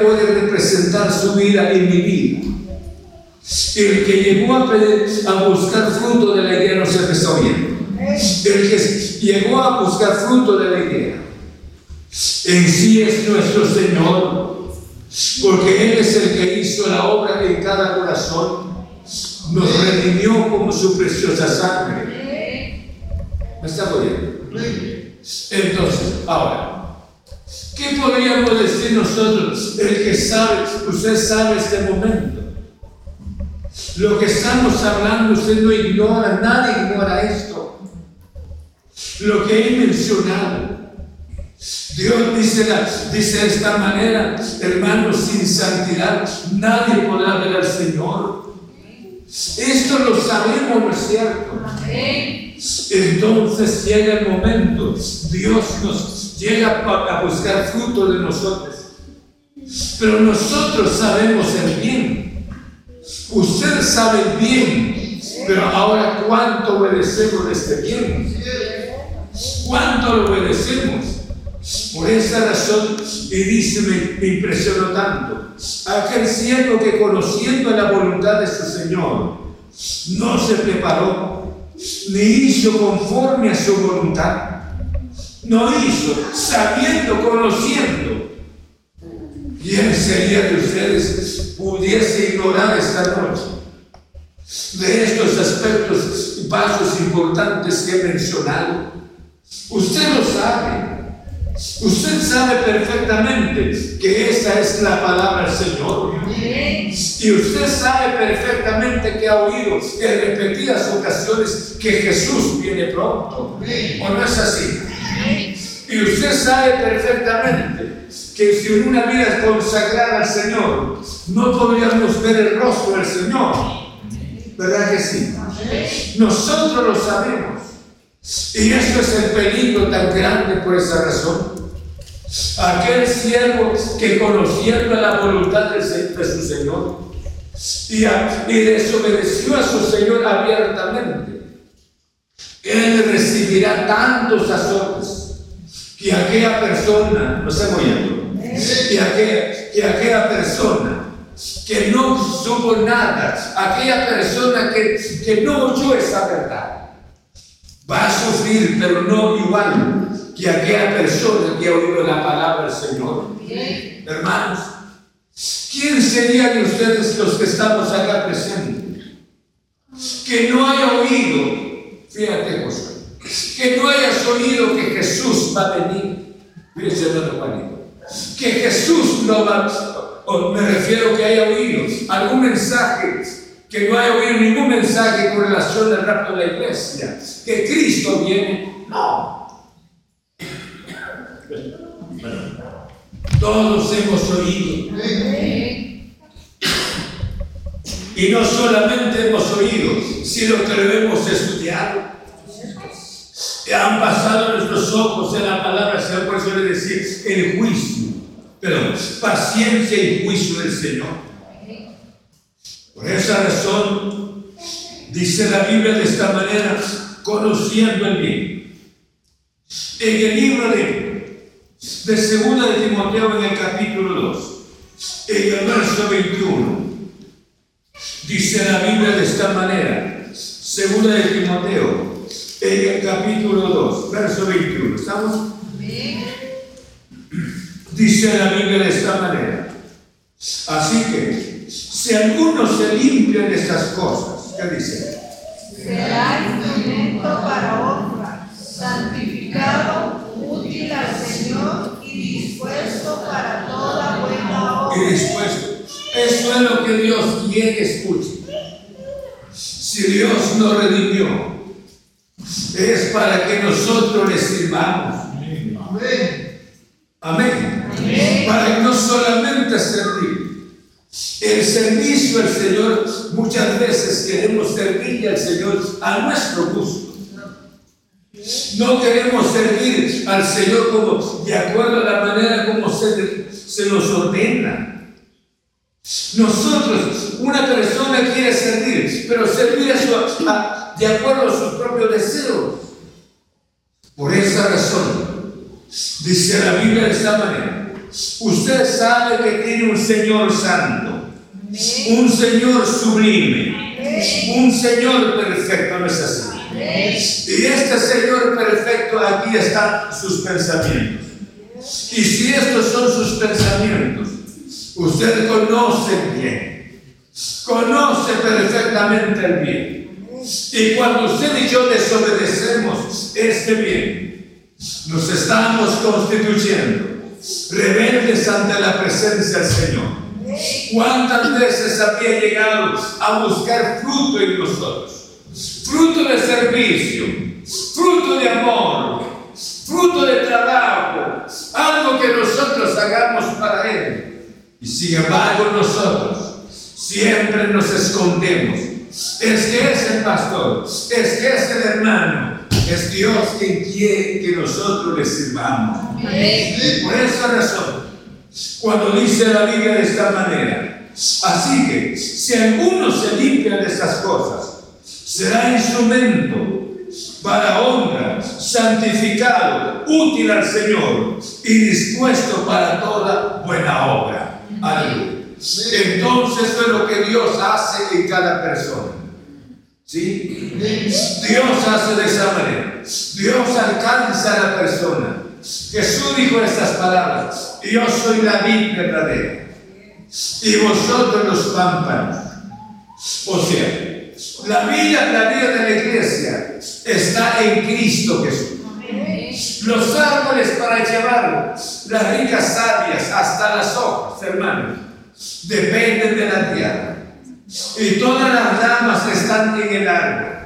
puede representar su vida en mi vida. El que llegó a, a buscar fruto de la idea no se me está oyendo. El que llegó a buscar fruto de la idea en sí es nuestro Señor, porque Él es el que hizo la obra en cada corazón, nos redimió como su preciosa sangre. ¿Me está oyendo? Entonces, ahora, ¿Qué podríamos decir nosotros? El que sabe, usted sabe este momento. Lo que estamos hablando, usted no ignora, nadie ignora esto. Lo que he mencionado. Dios dice, dice de esta manera, hermanos, sin santidad nadie podrá ver al Señor. Esto lo sabemos, ¿no es cierto? Entonces llega el momento, Dios nos llega a buscar fruto de nosotros. Pero nosotros sabemos el bien. Usted sabe bien. Pero ahora, ¿cuánto obedecemos de este bien? ¿Cuánto lo obedecemos? Por esa razón, y dice, me, impresionó tanto, aquel que conociendo la voluntad de su Señor, no se preparó, ni hizo conforme a su voluntad no hizo, sabiendo, conociendo. ¿Quién sería de ustedes pudiese ignorar esta noche de estos aspectos y pasos importantes que he mencionado? Usted lo sabe. Usted sabe perfectamente que esa es la palabra del Señor. Y usted sabe perfectamente que ha oído en repetidas ocasiones que Jesús viene pronto. ¿O no es así? Y usted sabe perfectamente que si en una vida consagrada al Señor, no podríamos ver el rostro del Señor. ¿Verdad que sí? Nosotros lo sabemos. Y esto es el peligro tan grande por esa razón. Aquel siervo que conociendo la voluntad de su Señor y desobedeció a su Señor abiertamente, él recibirá tantos azotes que aquella persona, no que que aquella persona que no supo nada, aquella persona que, que no oyó esa verdad, va a sufrir, pero no igual que aquella persona que ha oído la palabra del Señor. Hermanos, ¿quién sería de ustedes los que estamos acá presentes? Que no haya oído Fíjate, José, que no hayas oído que Jesús va a venir. Fíjese, hermano Juanito. Que Jesús no va, o me refiero que haya oído algún mensaje, que no haya oído ningún mensaje con relación al rapto de la iglesia, que Cristo viene. No. Todos hemos oído. Y no solamente hemos oído, sino que lo hemos estudiado. Han pasado nuestros ojos en la palabra, se por eso le decir el juicio, pero paciencia y juicio del Señor. Por esa razón, dice la Biblia de esta manera, conociendo el bien. En el libro de, de Segunda de Timoteo, en el capítulo 2, en el verso 21, Dice la Biblia de esta manera, segunda de Timoteo, en el capítulo 2, verso 21. ¿Estamos? Dice la Biblia de esta manera. Así que, si alguno se limpia de estas cosas, ¿qué dice? Será instrumento para honra, santificado, útil al Señor y dispuesto para toda buena obra. Y dispuesto eso es lo que Dios quiere escuche. Si Dios nos redimió, es para que nosotros le sirvamos. Amén. Amén. Para no solamente servir. El servicio al Señor, muchas veces queremos servirle al Señor a nuestro gusto. No queremos servir al Señor como de acuerdo a la manera como se, se nos ordena. Nosotros, una persona quiere servir, pero servir de acuerdo a sus propios deseos. Por esa razón, dice la Biblia de esta manera, usted sabe que tiene un Señor santo, un Señor sublime, un Señor perfecto, ¿no es así? Y este Señor perfecto aquí están sus pensamientos. Y si estos son sus pensamientos, usted conoce bien, conoce perfectamente el bien. Y cuando usted y yo desobedecemos este bien, nos estamos constituyendo rebeldes ante la presencia del Señor. ¿Cuántas veces había llegado a buscar fruto en nosotros? Fruto de servicio, fruto de amor, fruto de trabajo, algo que nosotros hagamos para Él. Y sin embargo nosotros siempre nos escondemos. Es que es el pastor, es que es el hermano, es Dios quien quiere que nosotros le sirvamos. Por esa razón, cuando dice la Biblia de esta manera, así que si alguno se limpia de esas cosas, será instrumento para honra, santificado, útil al Señor y dispuesto para toda buena obra. Aleluya. Entonces es lo que Dios hace en cada persona. ¿Sí? Dios hace de esa manera. Dios alcanza a la persona. Jesús dijo estas palabras. Yo soy la vid verdadera. Y vosotros los pámpanos. O sea, la vida, la vida de la iglesia está en Cristo Jesús. Los árboles para llevar las ricas sabias hasta las hojas, hermanos, dependen de la tierra. Y todas las ramas están en el árbol.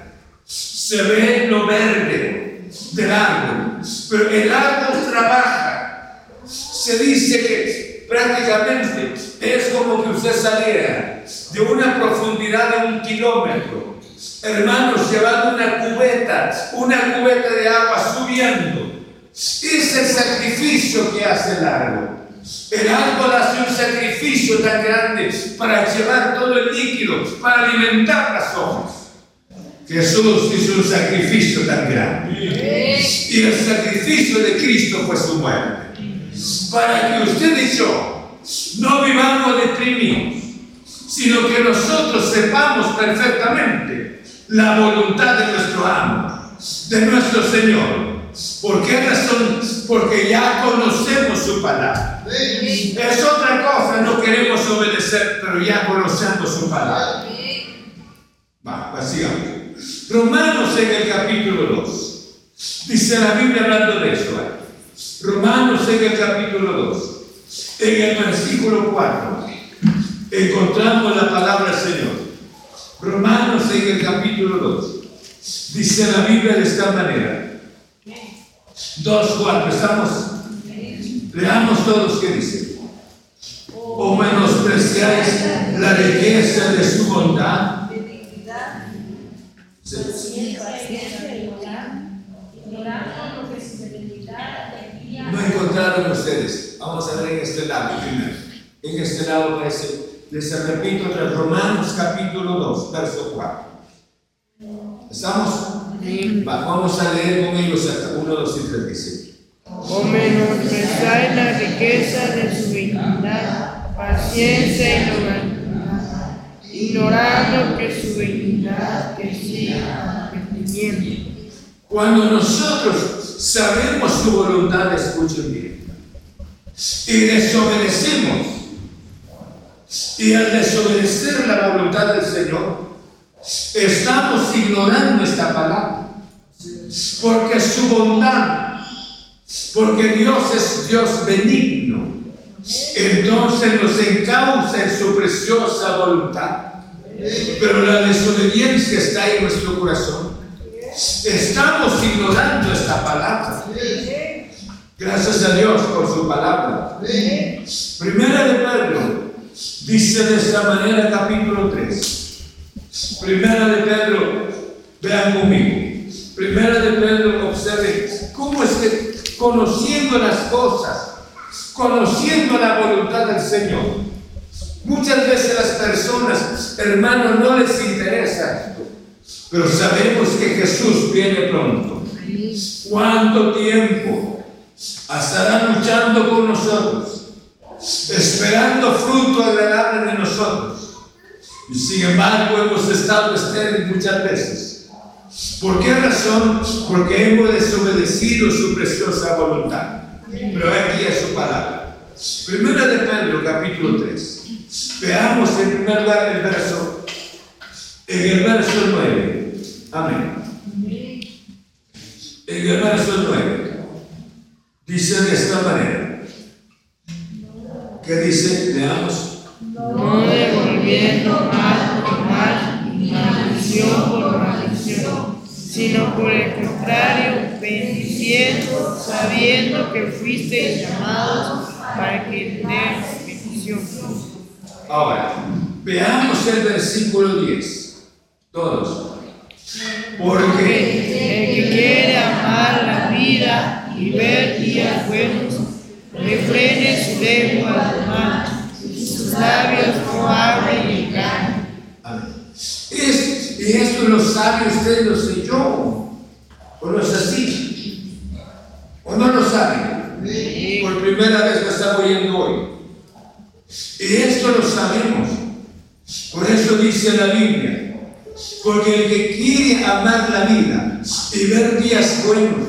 Se ve lo verde del árbol. Pero el árbol trabaja. Se dice que prácticamente es como que usted saliera de una profundidad de un kilómetro. Hermanos, llevando una cubeta, una cubeta de agua subiendo. Es el sacrificio que hace el árbol. El árbol hace un sacrificio tan grande para llevar todo el líquido, para alimentar las hojas. Jesús hizo un sacrificio tan grande. Y el sacrificio de Cristo fue su muerte. Para que usted y yo no vivamos deprimidos, sino que nosotros sepamos perfectamente la voluntad de nuestro amo, de nuestro Señor ¿Por qué razón? Porque ya conocemos su palabra. Es otra cosa, no queremos obedecer, pero ya conocemos su palabra. Va, sigamos. Romanos en el capítulo 2. Dice la Biblia hablando de eso. Romanos en el capítulo 2. En el versículo 4 encontramos la palabra Señor. Romanos en el capítulo 2. Dice la Biblia de esta manera. Dos, cuatro, estamos. Leamos todos qué dice. O menospreciáis la riqueza de su bondad. No encontraron ustedes. Vamos a ver en este lado primero. En este lado parece, les repito, Romanos capítulo 2, verso 4. ¿Estamos? Vamos a leer con ellos hasta 1, 2 y 3 dice. O menospreciar la riqueza de su benignidad, paciencia y longanimidad, ignorando que su benignidad que siga arrepentimiento. Cuando nosotros sabemos su voluntad, escuchen bien, y desobedecemos, y al desobedecer la voluntad del Señor, Estamos ignorando esta palabra. Porque su bondad, porque Dios es Dios benigno, entonces nos encausa en su preciosa voluntad. Pero la desobediencia está en nuestro corazón. Estamos ignorando esta palabra. Gracias a Dios por su palabra. Primera de Pedro dice de esta manera capítulo 3. Primera de Pedro, vean conmigo. Primera de Pedro, observen cómo es que conociendo las cosas, conociendo la voluntad del Señor, muchas veces las personas, hermanos, no les interesa esto, pero sabemos que Jesús viene pronto. ¿Cuánto tiempo estará luchando con nosotros? esperando fruto agradable de nosotros. Sin embargo hemos estado estériles muchas veces. ¿Por qué razón? Porque hemos desobedecido su preciosa voluntad. Pero aquí es su palabra. Primera de Pedro, capítulo 3. Veamos en primer lugar el verso, en el verso 9. Amén. En el verso 9. Dice de esta manera. ¿Qué dice? Leamos. No devolviendo mal por mal y maldición por maldición, sino por el contrario, bendiciendo, sabiendo que fuisteis llamados para que den bendición. Ahora, veamos el versículo 10. Todos. Porque El que quiere amar la vida y ver días buenos, refrene su lengua mal, sus labios no. Amén. Es- y esto lo sabe usted, lo sé yo. ¿O no es así? ¿O no lo sabe? Por primera vez lo está oyendo hoy. Y esto lo sabemos. Por eso dice la Biblia. Porque el que quiere amar la vida y ver días buenos,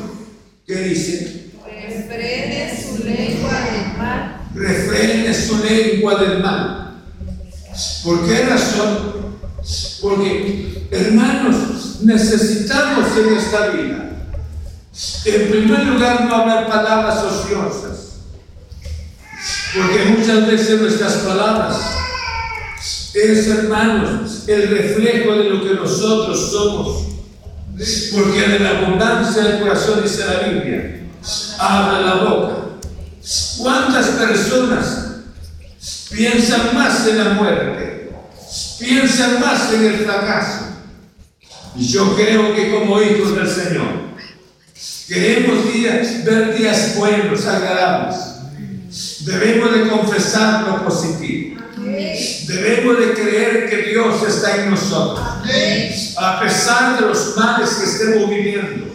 ¿qué dice? Refrene su lengua del mal. Refrene su lengua del mal. ¿Por qué razón? Porque, hermanos, necesitamos en esta vida, en primer lugar, no hablar palabras ociosas. Porque muchas veces nuestras palabras es, hermanos, el reflejo de lo que nosotros somos. Porque de la abundancia del corazón, dice la Biblia, habla la boca. ¿Cuántas personas piensan más en la muerte? Piensan más en el fracaso. Y yo creo que como hijos del Señor, queremos días, ver días buenos, agradables. Debemos de confesar lo positivo. Debemos de creer que Dios está en nosotros. A pesar de los males que estemos viviendo.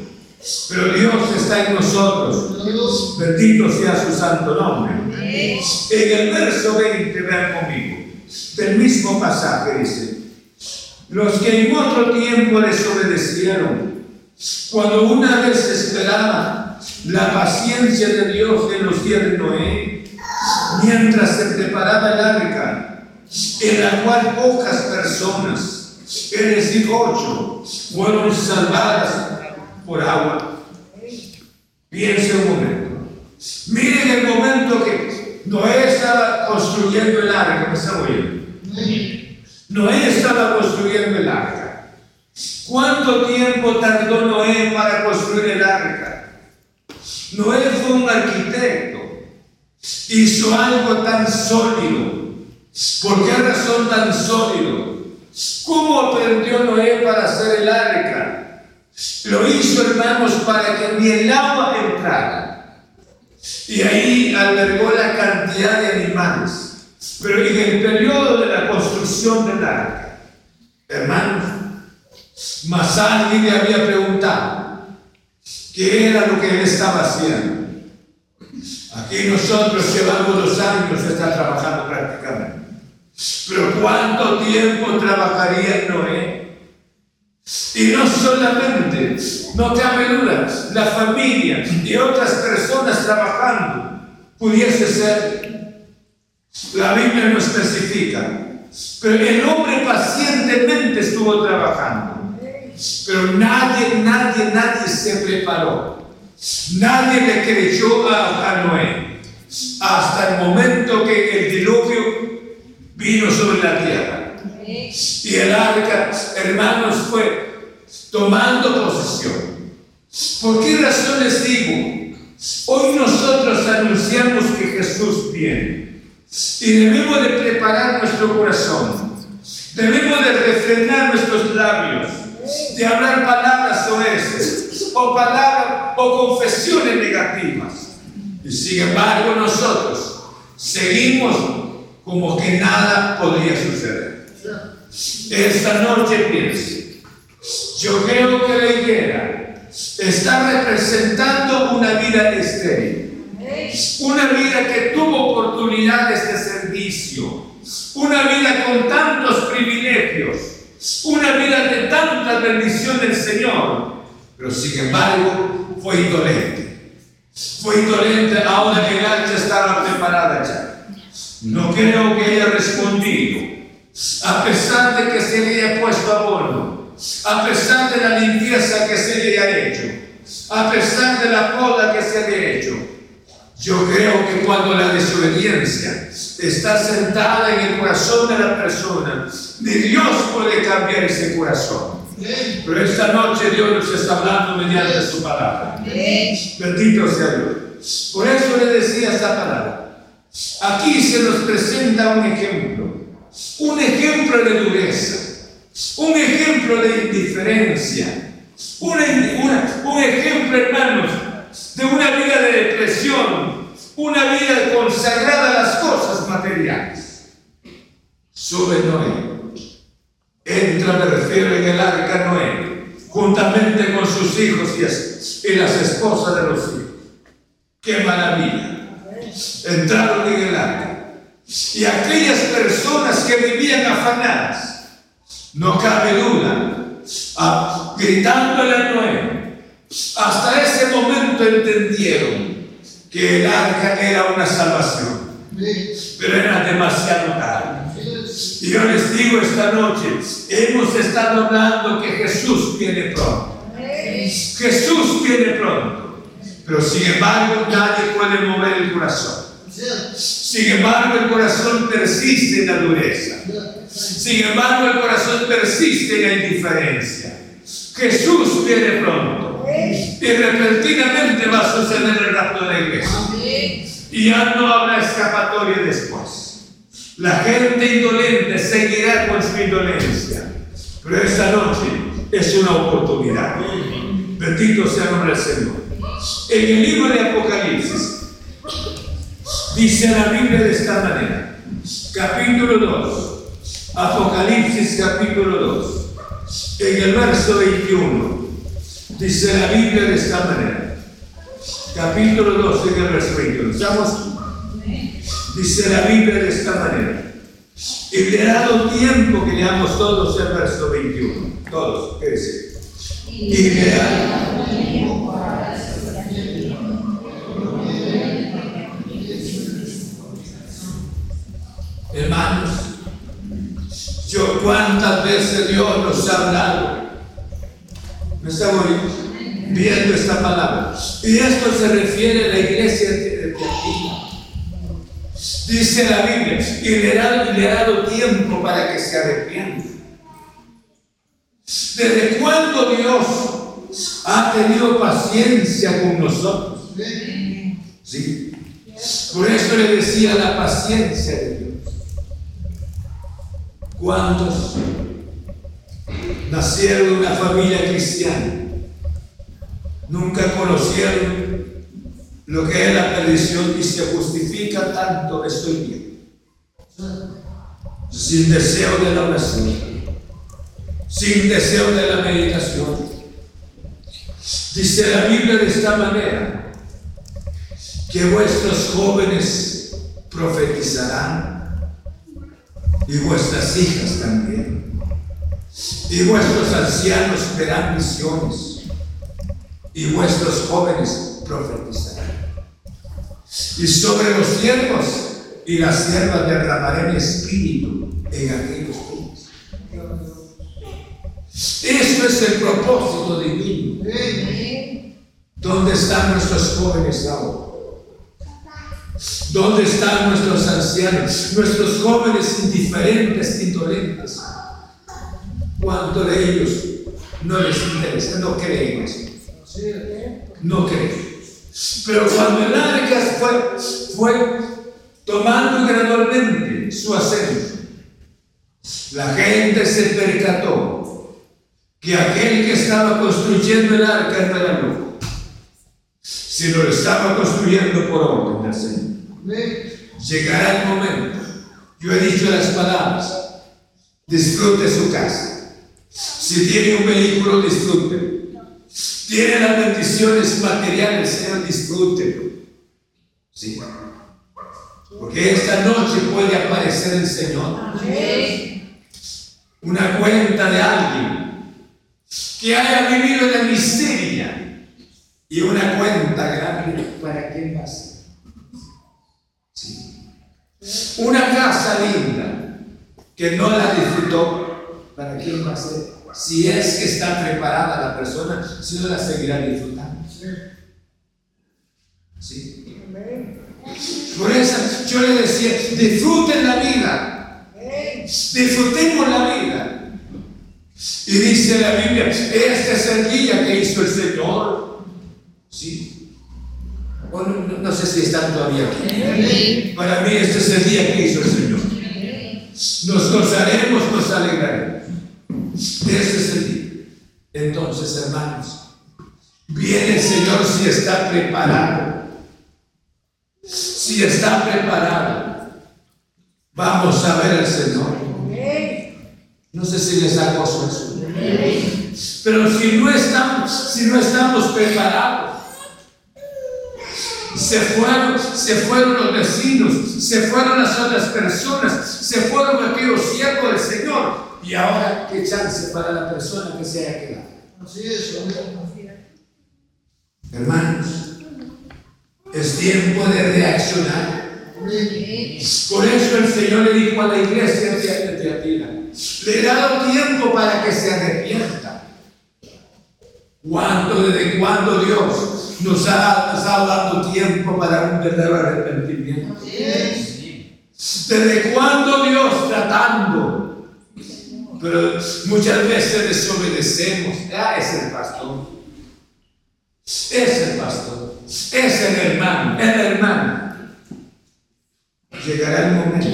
Pero Dios está en nosotros. Bendito sea su santo nombre. En el verso 20, vean conmigo, del mismo pasaje dice, los que en otro tiempo desobedecieron, cuando una vez esperaba la paciencia de Dios en los días de Noé, mientras se preparaba el arca, en la cual pocas personas, es decir, ocho, fueron salvadas por agua. Piense un momento. Miren el momento que Noé estaba construyendo el arca, ¿me está oyendo? Noé estaba construyendo el arca. ¿Cuánto tiempo tardó Noé para construir el arca? Noé fue un arquitecto. Hizo algo tan sólido. ¿Por qué razón tan sólido? ¿Cómo aprendió Noé para hacer el arca? Lo hizo, hermanos, para que ni el agua entrara. Y ahí albergó la cantidad de animales. Pero en el periodo de la construcción del arca, hermanos, más alguien le había preguntado qué era lo que él estaba haciendo. Aquí nosotros llevamos dos años está trabajando prácticamente. Pero ¿cuánto tiempo trabajaría Noé? Y no solamente, no cabe duda, la familia y otras personas trabajando pudiese ser. La Biblia no especifica. Pero el hombre pacientemente estuvo trabajando. Pero nadie, nadie, nadie se preparó. Nadie le creyó a, a Noé. Hasta el momento que el diluvio vino sobre la tierra. Y el arca, hermanos, fue tomando posesión. ¿Por qué razón les digo? Hoy nosotros anunciamos que Jesús viene. Y debemos de preparar nuestro corazón. Debemos de refrenar nuestros labios. De hablar palabras oeces. O palabras o confesiones negativas. Y sin embargo nosotros seguimos como que nada podría suceder. Esta noche piense, yo creo que la higuera está representando una vida estéril. Una vida que tuvo oportunidades de servicio. Una vida con tantos privilegios. Una vida de tanta bendición del Señor. Pero sin embargo fue indolente. Fue indolente ahora que el arca estaba preparada ya. No creo que haya respondido. A pesar de que se le haya puesto abono. A pesar de la limpieza que se le haya hecho a pesar de la poda que se ha hecho. Yo creo que cuando la desobediencia está sentada en el corazón de la persona, ni Dios puede cambiar ese corazón. Pero esta noche Dios nos está hablando mediante su palabra. Bendito sea Dios. Por eso le decía esta palabra. Aquí se nos presenta un ejemplo. Un ejemplo de dureza. Un ejemplo de indiferencia un ejemplo, hermanos, de una vida de depresión, una vida consagrada a las cosas materiales. Sube Noé. Entra, me en el arca Noé, juntamente con sus hijos y, y las esposas de los hijos. ¡Qué maravilla! Entraron en el arca. Y aquellas personas que vivían afanadas, no cabe duda, a, gritándole a Noé. Hasta ese momento entendieron que el arca era una salvación, pero era demasiado tarde. Y yo les digo esta noche, hemos estado hablando que Jesús viene pronto. Jesús viene pronto. Pero sin embargo nadie puede mover el corazón. Sin embargo el corazón persiste en la dureza. Sin embargo, el corazón persiste en la indiferencia. Jesús viene pronto. Y repentinamente va a suceder el rapto de la iglesia. Y ya no habrá escapatoria después. La gente indolente seguirá con su indolencia. Pero esta noche es una oportunidad. Bendito sea el nombre del Señor. En el libro de Apocalipsis dice la Biblia de esta manera. Capítulo 2 Apocalipsis capítulo 2, en el verso 21, dice la Biblia de esta manera. Capítulo 2, en el verso 21. ¿Estamos? Dice la Biblia de esta manera. Y le ha dado tiempo que leamos todos el verso 21. Todos, ¿qué dice? Y le ha dado tiempo Hermanos, yo cuántas veces Dios nos ha hablado. Me estamos viendo esta palabra. Y esto se refiere a la iglesia de Dice la Biblia, y le ha, le ha dado tiempo para que se arrepienta. ¿Desde cuándo Dios ha tenido paciencia con nosotros? Sí. Por eso le decía la paciencia de Dios. ¿Cuántos nacieron en una familia cristiana? Nunca conocieron lo que es la perdición y se justifica tanto, estoy bien. Sin deseo de la oración, sin deseo de la meditación. Dice la Biblia de esta manera, que vuestros jóvenes profetizarán y vuestras hijas también. Y vuestros ancianos verán visiones, y vuestros jóvenes profetizarán. Y sobre los siervos y las siervas derramaré mi espíritu en aquellos días. Esto es el propósito divino. ¿Dónde están nuestros jóvenes ahora? ¿Dónde están nuestros ancianos, nuestros jóvenes indiferentes, indolentes? ¿Cuánto de ellos no les interesa? No creen eso. No creen. Pero cuando el arca fue, fue tomando gradualmente su ascenso, la gente se percató que aquel que estaba construyendo el arca era loco, sino lo estaba construyendo por orden del Señor. Llegará el momento. Yo he dicho las palabras. Disfrute su casa. Si tiene un vehículo, disfrute. Tiene las bendiciones materiales, Señor, disfrute. Sí. Porque esta noche puede aparecer el Señor. Una cuenta de alguien que haya vivido en la miseria y una cuenta grande para quién va a ser. Sí. Una casa linda que no la disfrutó, ¿para quién va a ser? Si es que está preparada la persona, si no la seguirá disfrutando. ¿Sí? Por eso yo le decía, disfruten la vida. Disfrutemos la vida. Y dice la Biblia, este es el día que hizo el Señor. ¿Sí? no, sé si están todavía aquí. Para mí este es el día que hizo el Señor. Nos gozaremos, nos alegraremos. Este es el día. Entonces, hermanos, viene el Señor si está preparado si está preparado, vamos a ver al Señor. No sé si les hago eso. Pero si no estamos, si no estamos preparados, se fueron, se fueron los vecinos, se fueron las otras personas, se fueron aquellos siervos del Señor. Y ahora, ¿qué chance para la persona que se haya quedado? Así es, Hermanos, es tiempo de reaccionar. Por eso el Señor le dijo a la iglesia de Teatira, le he dado tiempo para que se arrepienta. ¿Cuánto, desde cuándo Dios nos ha, estado dando tiempo para un verdadero arrepentimiento? ¿Desde cuándo Dios tratando? Pero muchas veces desobedecemos. Ah, es el pastor. Es el pastor. Es el hermano, el hermano. Llegará el momento.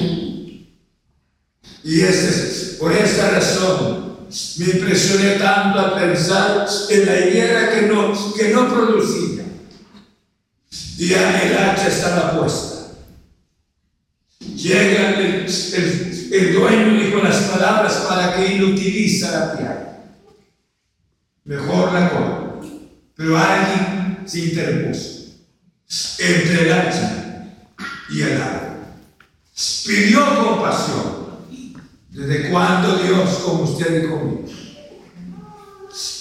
Y es, por esa razón me impresioné tanto a pensar en la higuera que no, que no producía. Y el hacha estaba puesta. Llega el, el, dueño y dijo las palabras para que inutiliza la tierra. Mejor la corta. Pero alguien se interpuso entre el hacha y el árbol. Pidió compasión. ¿Desde cuando Dios con usted y conmigo?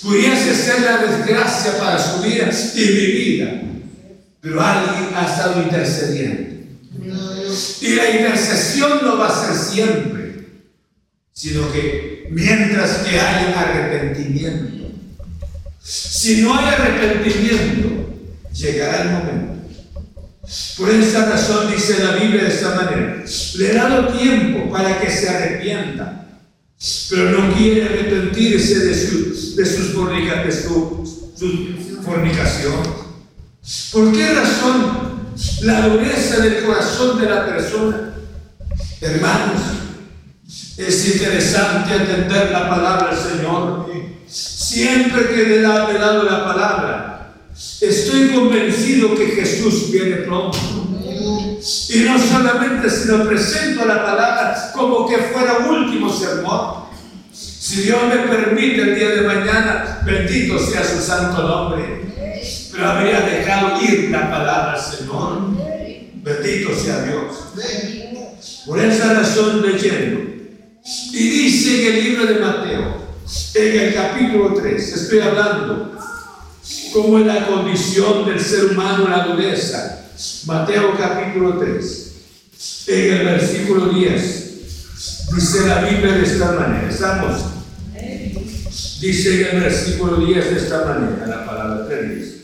Pudiese ser la desgracia para su vida y mi vida, pero alguien ha estado intercediendo. Y la intercesión no va a ser siempre, sino que mientras que haya arrepentimiento, si no hay arrepentimiento, llegará el momento. Por esa razón dice la Biblia de esta manera, le he dado tiempo para que se arrepienta, pero no quiere arrepentirse de su, de sus de su, su fornicación. ¿Por qué razón la dureza del corazón de la persona? Hermanos, es interesante entender la palabra del Señor Siempre que le he dado la palabra, estoy convencido que Jesús viene pronto. Y no solamente se lo presento la palabra como que fuera último sermón. Si Dios me permite el día de mañana, bendito sea su santo nombre. Pero habría dejado ir la palabra, Señor. Bendito sea Dios. Por esa razón leyendo. Y dice en el libro de Mateo, en el capítulo 3. Estoy hablando cómo es la condición del ser humano, la dureza. Mateo capítulo 3. En el versículo 10. Dice la Biblia de esta manera. Estamos. Dice en el versículo 10 de esta manera la palabra 3.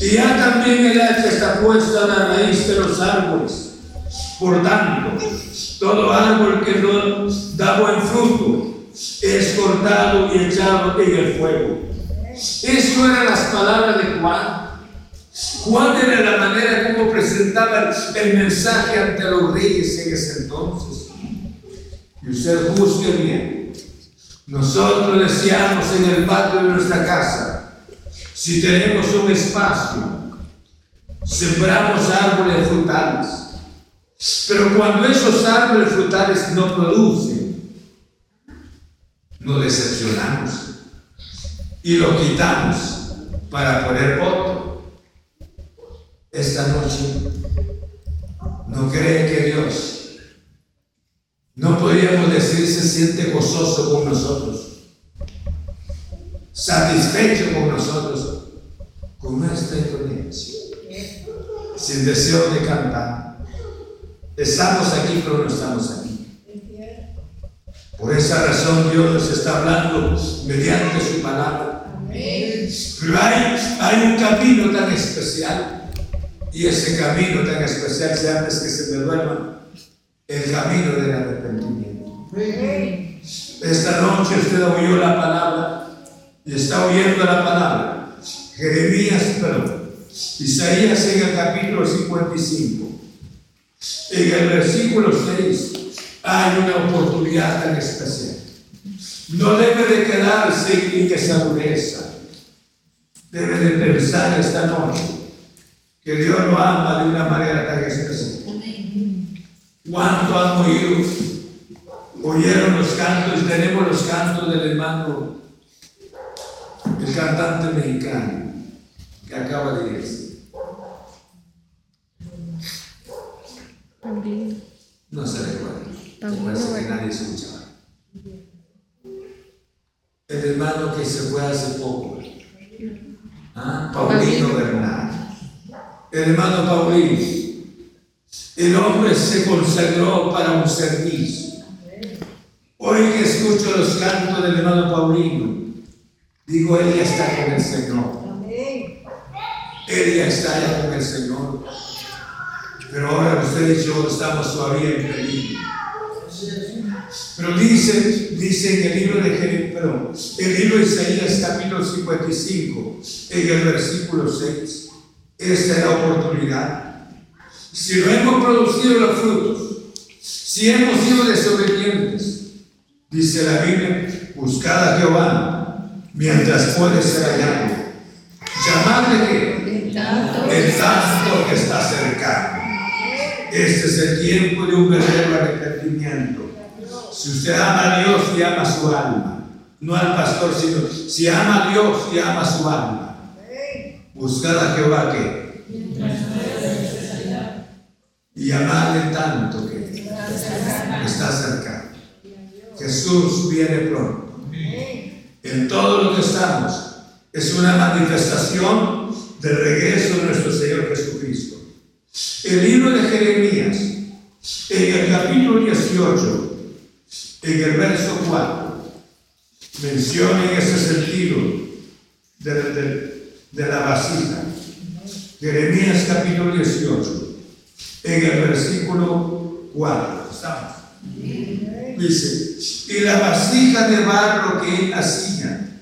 Y ya también el hacha está puesta a la raíz de los árboles. Por tanto, todo árbol que no da buen fruto es cortado y echado en el fuego. Eso eran las palabras de Juan. Juan era la manera como presentaba el mensaje ante los reyes en ese entonces. Y usted juzgue bien. Nosotros deseamos en el patio de nuestra casa, si tenemos un espacio, sembramos árboles frutales. Pero cuando esos árboles frutales no producen, nos decepcionamos y lo quitamos para poner otro. esta noche no cree que Dios no podríamos decir se siente gozoso con nosotros, satisfecho con nosotros, con nuestra indolencia, sin deseo de cantar. Estamos aquí, pero no estamos aquí. Por esa razón Dios nos está hablando mediante su palabra. Pero hay, hay un camino tan especial y ese camino tan especial, si antes que se me duerma, el camino del arrepentimiento. Esta noche usted oyó la palabra está oyendo la palabra. Jeremías, perdón, Isaías en el capítulo 55. En el versículo 6 hay una oportunidad tan especial. No debe de quedarse en esa dureza. Debe de pensar esta noche que Dios lo ama de una manera tan especial. ¿Cuánto han oído? Oyeron los cantos, tenemos los cantos del hermano, el cantante mexicano que acaba de irse. No se recuerda. Parece que nadie escuchaba. El hermano que se fue hace poco. ¿Ah? Paulino Bernal. El hermano Paulino. El hombre se consagró para un servicio. Hoy que escucho los cantos del hermano Paulino, digo, él ya está con el Señor. Él ya está ya con el Señor. Pero ahora usted y yo estamos todavía en peligro. Pero dice, dice en el libro de Jeremías, perdón, el libro de Isaías capítulo 55, en el versículo 6, esta es la oportunidad. Si no hemos producido los frutos, si hemos sido desobedientes, dice la Biblia, buscad a Jehová mientras puede ser hallado. Llamadle que el tanto que está cercano. Este es el tiempo de un verdadero arrepentimiento. Si usted ama a Dios y ama su alma, no al pastor, sino si ama a Dios y ama su alma, buscad a Jehová que y amarle tanto que está cerca. Jesús viene pronto. En todo lo que estamos es una manifestación del regreso de nuestro Señor Jesucristo. El libro de Jeremías, en el capítulo 18, en el verso 4, menciona en ese sentido de, la vasija. Jeremías capítulo 18 en el versículo 4. ¿Estamos? Dice, y la vasija de barro que él hacía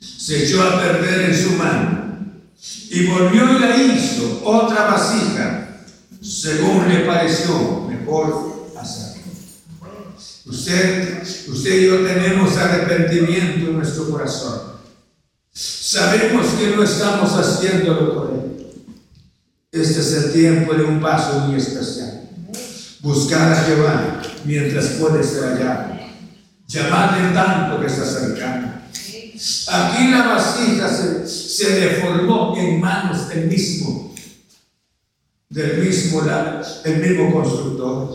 se echó a perder en su mano y volvió y la hizo otra vasija según le pareció mejor hacer. Usted, usted y yo tenemos arrepentimiento en nuestro corazón. Sabemos que no estamos haciendo lo correcto. Este es el tiempo de un paso muy especial. Buscar a Jehová mientras puede ser hallado. Llamarle tanto que está cercano. Aquí la vasija se, deformó en manos del mismo, del mismo, el mismo constructor.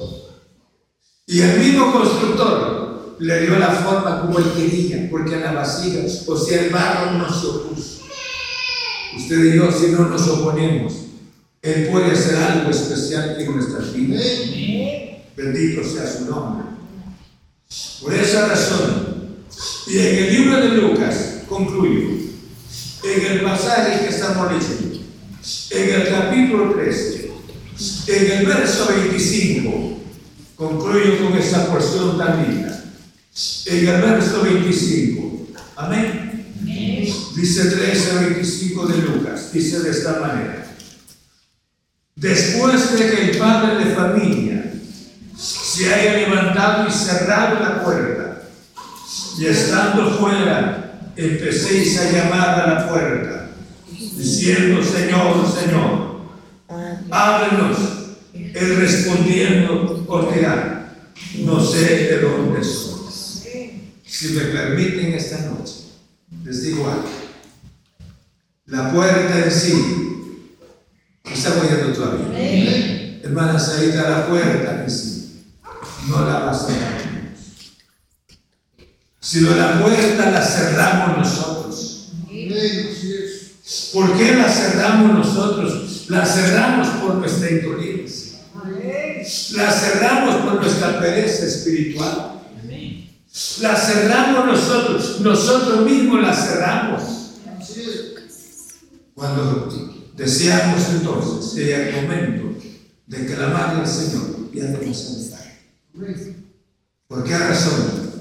Y el mismo constructor le dio la forma como él quería, porque la vasija, o sea, el barro no se opuso. Usted y yo, si no nos oponemos, él puede hacer algo especial en nuestras vidas. Bendito sea su nombre. Por esa razón, y en el libro de Lucas, concluyo, en el pasaje que estamos leyendo, en el capítulo 13, en el verso 25, concluyo con esta porción tan linda. En el verso 25, amén. Dice 13 a 25 de Lucas, dice de esta manera. Después de que el padre de familia se haya levantado y cerrado la puerta, y estando fuera, empecéis a llamar a la puerta, diciendo, Señor, Señor, ábrenos. Él respondiendo, porque no sé de dónde soy. Si me permiten esta noche, les digo algo. La puerta en sí Está oyendo todavía. Hermana Sarita, a la puerta que sí. No la vas a cerrar. Sino la puerta la cerramos nosotros. ¿Por qué la cerramos nosotros? La cerramos por nuestra intolerancia. La cerramos por nuestra pereza espiritual. La cerramos nosotros. Nosotros mismos la cerramos. Cuando deseamos entonces llega el momento de clamarle al Señor y hacemos ¿Por qué razón?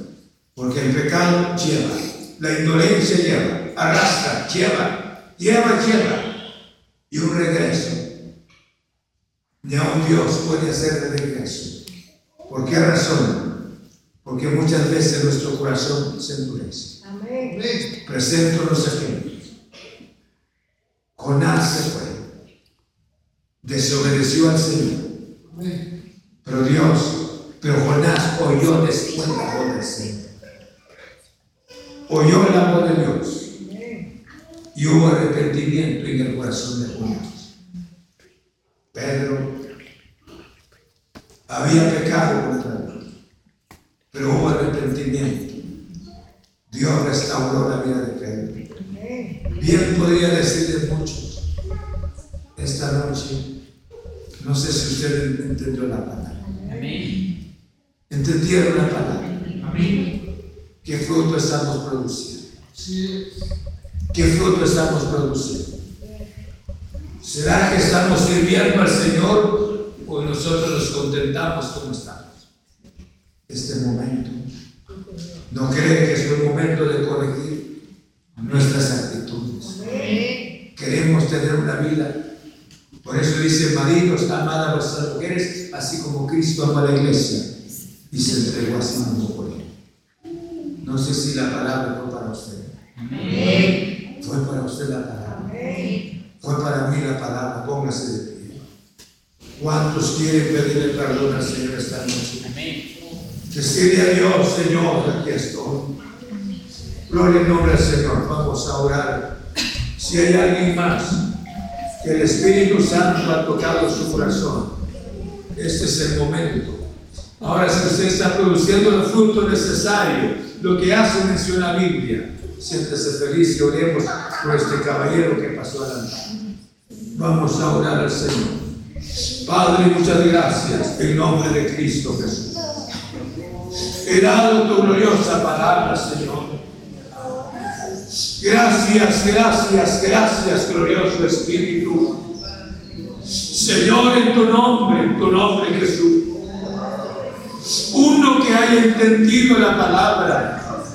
Porque el pecado lleva, la indolencia lleva, arrastra, lleva, lleva, lleva. Y un regreso. Ni aun Dios puede hacer de regreso. ¿Por qué razón? Porque muchas veces nuestro corazón se endurece. Amén. Presento los ejemplos. Jonás se fue. Desobedeció al Señor. Pero Dios, pero Jonás oyó después la voz del Señor oyó la voz de Dios y hubo arrepentimiento en el corazón de Jonás. Pedro había pecado contra Dios, pero hubo arrepentimiento. Dios restauró la vida de Pedro. Bien podría decirle muchos esta noche. No sé si usted entendió la palabra. ¿Entendieron la palabra? Amén. ¿Qué fruto estamos produciendo? ¿Qué fruto estamos produciendo? ¿Será que estamos sirviendo al Señor o nosotros nos contentamos como estamos? Este momento. ¿No cree que es el momento de corregir nuestras actitudes? Queremos tener una vida. Dice, maridos, amad a vuestras mujeres, así como Cristo ama a la iglesia y se entregó a sí mismo por no sé si la palabra fue para usted. Amén. Fue para usted la palabra. Amén. Fue para mí la palabra. Póngase de pie. ¿Cuántos quieren pedirle perdón al Señor esta noche? Amén. Decirle a Dios, Señor, aquí estoy. Gloria en nombre del Señor. Vamos a orar. Si hay alguien más que el Espíritu Santo ha tocado su corazón, este es el momento. Ahora, si usted está produciendo el fruto necesario, lo que hace mención la Biblia. Siéntese feliz y oremos por este caballero que pasó adelante. Vamos a orar al Señor. Padre, muchas gracias en nombre de Cristo Jesús. He dado tu gloriosa palabra, Señor. Gracias, gracias, gracias, glorioso Espíritu. Señor, en tu nombre, en tu nombre, Jesús. Uno que haya entendido la palabra.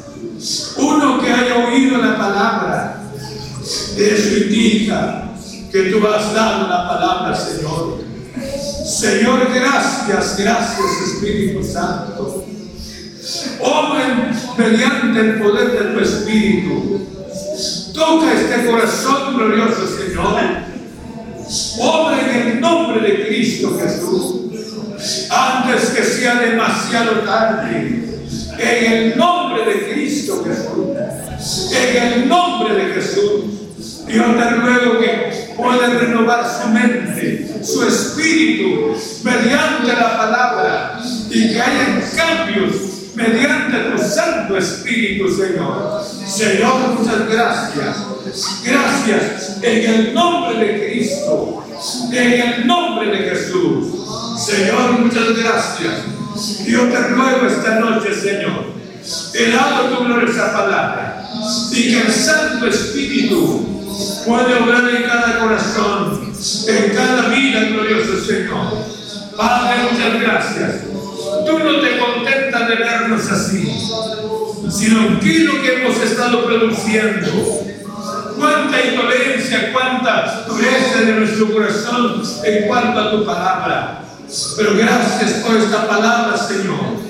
Uno que haya oído la palabra. Eso indica que tú has dado la palabra, Señor. Señor, gracias, gracias Espíritu Santo. Obra mediante el poder de tu Espíritu. Toca este corazón glorioso, Señor. Obra en el nombre de Cristo Jesús antes que sea demasiado tarde. En el nombre de Cristo Jesús. En el nombre de Jesús. Dios te ruego que pueda renovar su mente, su espíritu, mediante la palabra y que haya cambios mediante tu Santo Espíritu, Señor. Señor, muchas gracias. Gracias en el nombre de Cristo, en el nombre de Jesús. Señor, muchas gracias. Yo te ruego esta noche, Señor, dado tu gloriosa palabra y que el Santo Espíritu puede obrar en cada corazón, en cada vida, glorioso Señor. Padre, muchas gracias. Tú no te contentas de vernos así, sino que lo que hemos estado produciendo cuánta indolencia, cuánta dureza de nuestro corazón en cuanto a tu palabra. Pero gracias por esta palabra, Señor.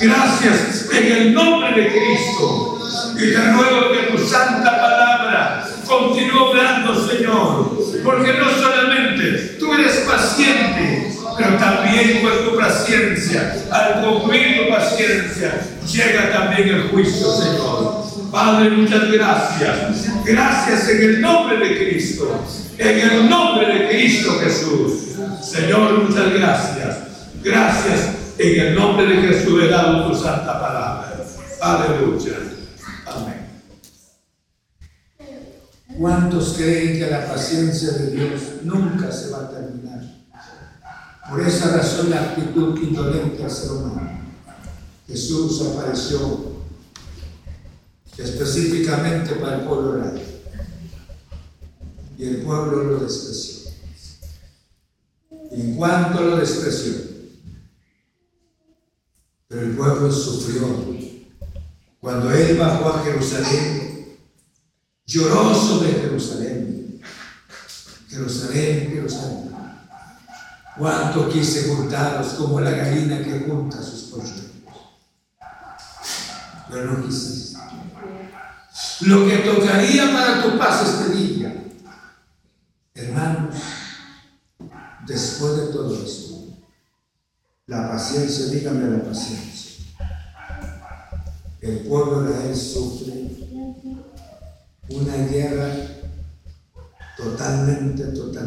Gracias en el nombre de Cristo. Y te ruego que tu santa palabra continúe hablando, Señor. Porque no solamente tú eres paciente, pero también con tu paciencia, al concluir tu paciencia, llega también el juicio, Señor. Padre, muchas gracias. Gracias en el nombre de Cristo. En el nombre de Cristo Jesús. Señor, muchas gracias. Gracias. En el nombre de Jesús he dado tu santa palabra. Aleluya. Amén. ¿Cuántos creen que la paciencia de Dios nunca se va a terminar? Por esa razón la actitud indolente al ser humano. Jesús apareció específicamente para el pueblo. Y el pueblo lo despreció. En cuanto lo despreció, pero el pueblo sufrió. Cuando él bajó a Jerusalén, lloró sobre Jerusalén. Jerusalén, Jerusalén. Cuánto quise juntaros como la gallina que junta sus polluelos. Pero no quisiste. Lo que tocaría para tu paz este día, hermanos, después de todo esto, la paciencia, dígame la paciencia. El pueblo de Israel sufre una guerra totalmente, totalmente